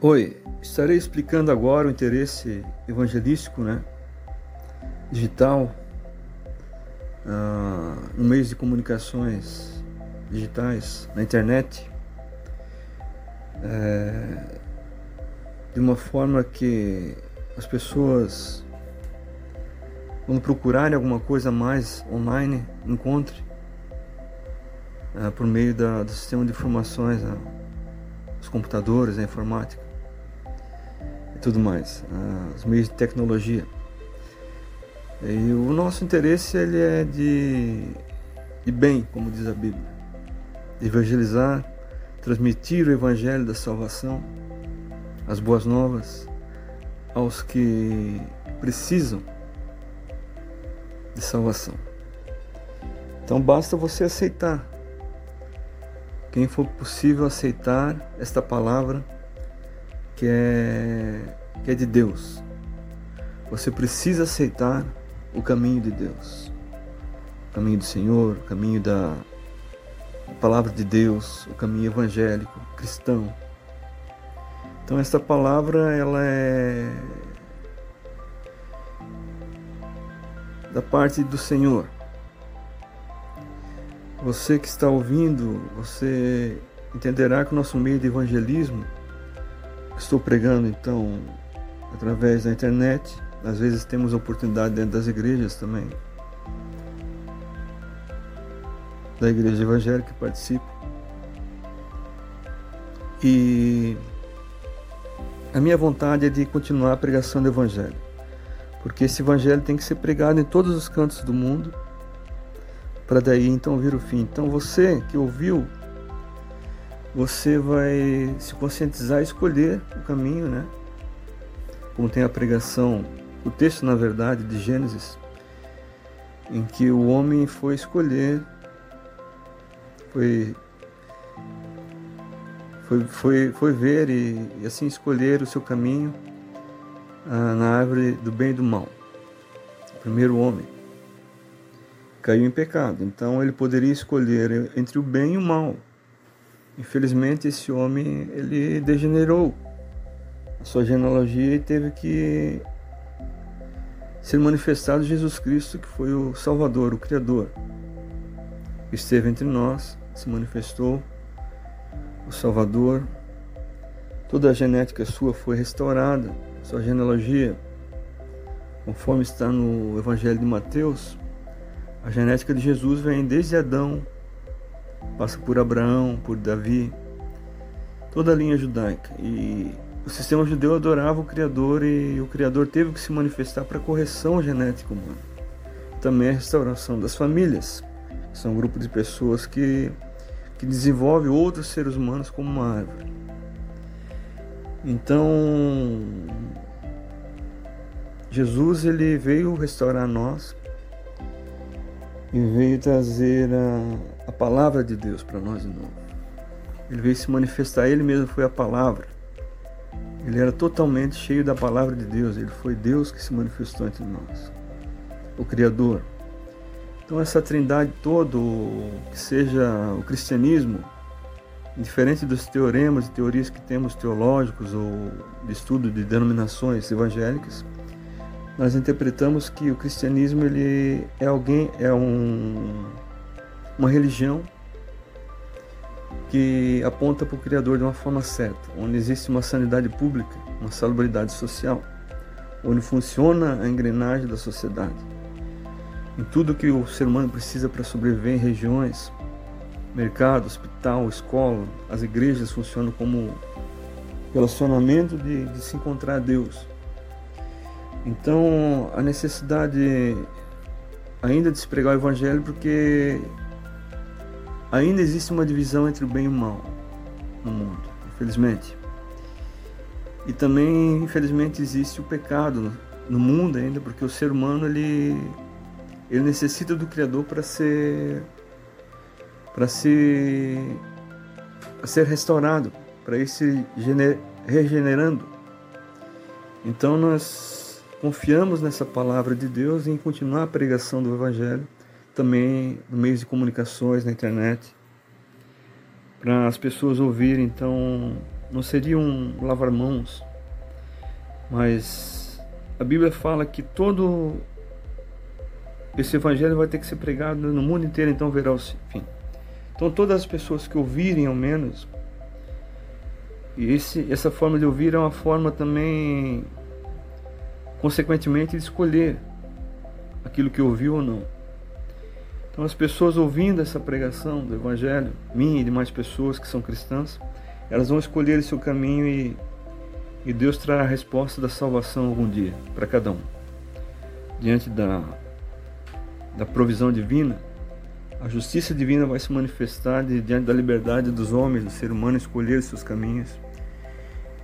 Oi, estarei explicando agora o interesse evangelístico, né, digital, uh, no meio de comunicações digitais, na internet, é, de uma forma que as pessoas, quando procurarem alguma coisa mais online, encontrem uh, por meio da, do sistema de informações, uh, os computadores, a informática e tudo mais, uh, os meios de tecnologia. E o nosso interesse ele é de, de bem, como diz a Bíblia, evangelizar, transmitir o evangelho da salvação, as boas novas aos que precisam de salvação. Então basta você aceitar. Quem for possível aceitar esta palavra que é, que é de Deus. Você precisa aceitar o caminho de Deus, o caminho do Senhor, o caminho da palavra de Deus, o caminho evangélico, cristão. Então esta palavra ela é da parte do Senhor. Você que está ouvindo, você entenderá que o nosso meio de evangelismo estou pregando então através da internet. Às vezes temos oportunidade dentro das igrejas também. Da igreja evangélica que participo. E a minha vontade é de continuar a pregação do evangelho. Porque esse evangelho tem que ser pregado em todos os cantos do mundo para daí então vir o fim. Então você que ouviu, você vai se conscientizar e escolher o caminho, né? Como tem a pregação, o texto na verdade de Gênesis, em que o homem foi escolher, foi foi, foi, foi ver e, e assim escolher o seu caminho ah, na árvore do bem e do mal. O primeiro homem caiu em pecado. Então ele poderia escolher entre o bem e o mal. Infelizmente esse homem ele degenerou a sua genealogia e teve que ser manifestado Jesus Cristo, que foi o Salvador, o Criador. Esteve entre nós, se manifestou, o Salvador. Toda a genética sua foi restaurada, sua genealogia, conforme está no Evangelho de Mateus, a genética de Jesus vem desde Adão, passa por Abraão, por Davi, toda a linha judaica. E o sistema judeu adorava o Criador e o Criador teve que se manifestar para a correção genética humana. Também a restauração das famílias, que são um grupo de pessoas que, que desenvolve outros seres humanos como uma árvore. Então, Jesus ele veio restaurar nós e veio trazer a, a palavra de Deus para nós de novo. Ele veio se manifestar, ele mesmo foi a palavra. Ele era totalmente cheio da palavra de Deus, ele foi Deus que se manifestou entre nós, o Criador. Então, essa trindade toda, que seja o cristianismo, diferente dos teoremas e teorias que temos teológicos ou de estudo de denominações evangélicas, nós interpretamos que o cristianismo ele é alguém é um, uma religião que aponta para o Criador de uma forma certa, onde existe uma sanidade pública, uma salubridade social, onde funciona a engrenagem da sociedade. Em tudo que o ser humano precisa para sobreviver em regiões, mercado, hospital, escola, as igrejas funcionam como relacionamento de, de se encontrar a Deus. Então, a necessidade ainda de se pregar o evangelho porque ainda existe uma divisão entre o bem e o mal no mundo, infelizmente. E também, infelizmente, existe o pecado no mundo ainda, porque o ser humano ele ele necessita do criador para ser para para ser restaurado, para ir se regenerando. Então nós Confiamos nessa palavra de Deus em continuar a pregação do Evangelho, também no meio de comunicações, na internet, para as pessoas ouvirem então não seria um lavar mãos, mas a Bíblia fala que todo esse evangelho vai ter que ser pregado no mundo inteiro, então verá o fim. Então todas as pessoas que ouvirem ao menos, e esse, essa forma de ouvir é uma forma também, consequentemente, escolher aquilo que ouviu ou não. Então as pessoas ouvindo essa pregação do Evangelho, minha e de mais pessoas que são cristãs, elas vão escolher seu caminho e, e Deus trará a resposta da salvação algum dia para cada um. Diante da, da provisão divina, a justiça divina vai se manifestar diante da liberdade dos homens, do ser humano escolher seus caminhos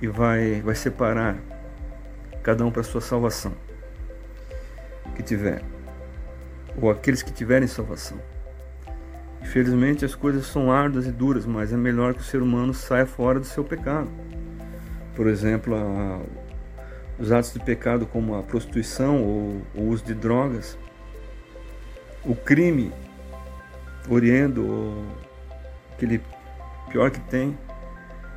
e vai, vai separar cada um para sua salvação que tiver, ou aqueles que tiverem salvação. Infelizmente as coisas são árduas e duras, mas é melhor que o ser humano saia fora do seu pecado. Por exemplo, a, os atos de pecado como a prostituição ou o uso de drogas, o crime oriendo aquele pior que tem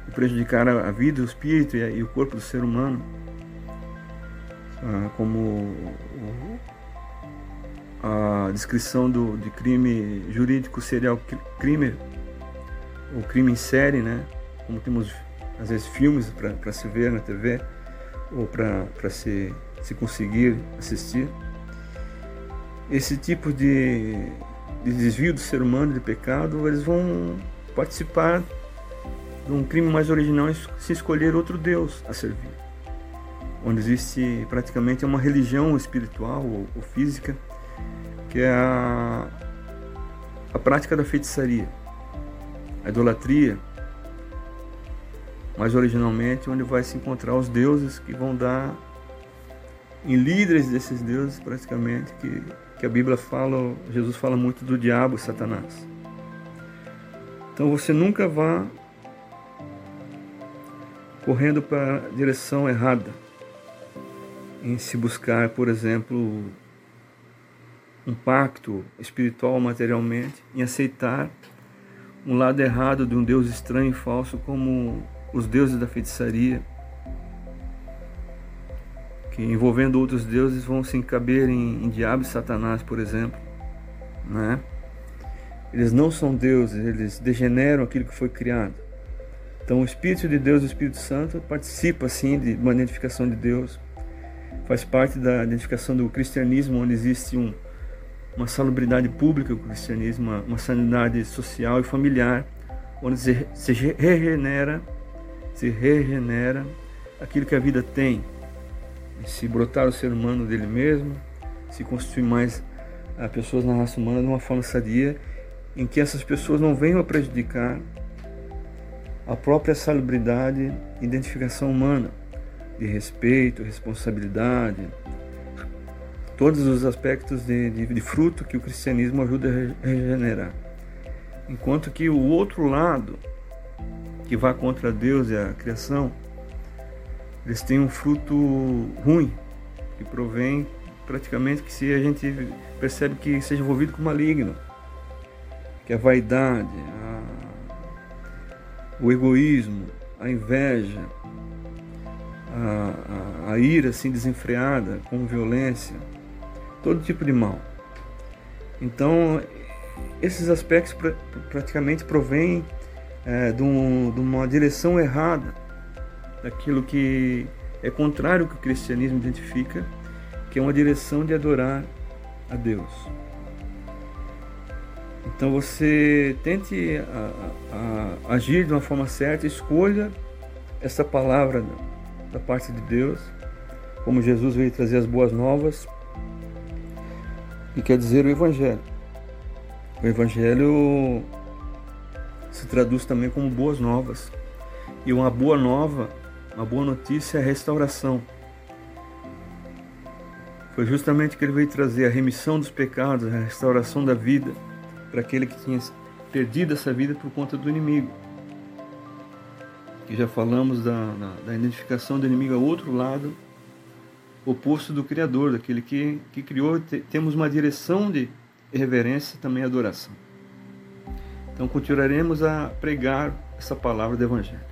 e prejudicar a vida, o espírito e, o corpo do ser humano, ah, como a descrição do, de crime jurídico serial crime, o crime em série, né? Como temos às vezes filmes para se ver na TV ou para se, se conseguir assistir. Esse tipo de de desvio do ser humano, de pecado, eles vão participar de um crime mais original se escolher outro Deus a servir. Onde existe praticamente uma religião espiritual ou, ou física, que é a, a prática da feitiçaria, a idolatria, mais originalmente, onde vai se encontrar os deuses que vão dar em líderes desses deuses, praticamente, que que a Bíblia fala, Jesus fala muito do diabo, Satanás. Então você nunca vá correndo para a direção errada em se buscar, por exemplo, um pacto espiritual materialmente, em aceitar um lado errado de um Deus estranho e falso como os deuses da feitiçaria que envolvendo outros deuses vão se encaber em, em diabo e satanás, por exemplo, né? Eles não são deuses, eles degeneram aquilo que foi criado. Então o Espírito de Deus, o Espírito Santo, participa sim de uma identificação de Deus, faz parte da identificação do cristianismo, onde existe um, uma salubridade pública do cristianismo, uma, uma sanidade social e familiar, onde se, se regenera, se regenera aquilo que a vida tem, se brotar o ser humano dele mesmo, se constituir mais a pessoas na raça humana de uma forma sadia, em que essas pessoas não venham a prejudicar a própria salubridade e identificação humana, de respeito, responsabilidade, todos os aspectos de, de, de fruto que o cristianismo ajuda a regenerar. Enquanto que o outro lado, que vai contra Deus e a criação, eles têm um fruto ruim, que provém praticamente que se a gente percebe que seja envolvido com maligno, que é a vaidade, a, o egoísmo, a inveja, a, a, a, ira assim desenfreada, com violência, todo tipo de mal. Então, esses aspectos pra, praticamente provêm é, de, um, de uma direção errada daquilo que é contrário ao que o cristianismo identifica, que é uma direção de adorar a Deus. Então você tente a, a, a agir de uma forma certa, escolha essa palavra da parte de Deus, como Jesus veio trazer as boas novas, que quer dizer o Evangelho. O Evangelho se traduz também como boas novas. E uma boa nova uma boa notícia é a restauração. Foi justamente que ele veio trazer a remissão dos pecados, a restauração da vida para aquele que tinha perdido essa vida por conta do inimigo. Que já falamos da, da, identificação do inimigo ao outro lado, oposto do Criador, daquele que, que criou. Temos uma direção de reverência e também adoração. Então continuaremos a pregar essa palavra do Evangelho.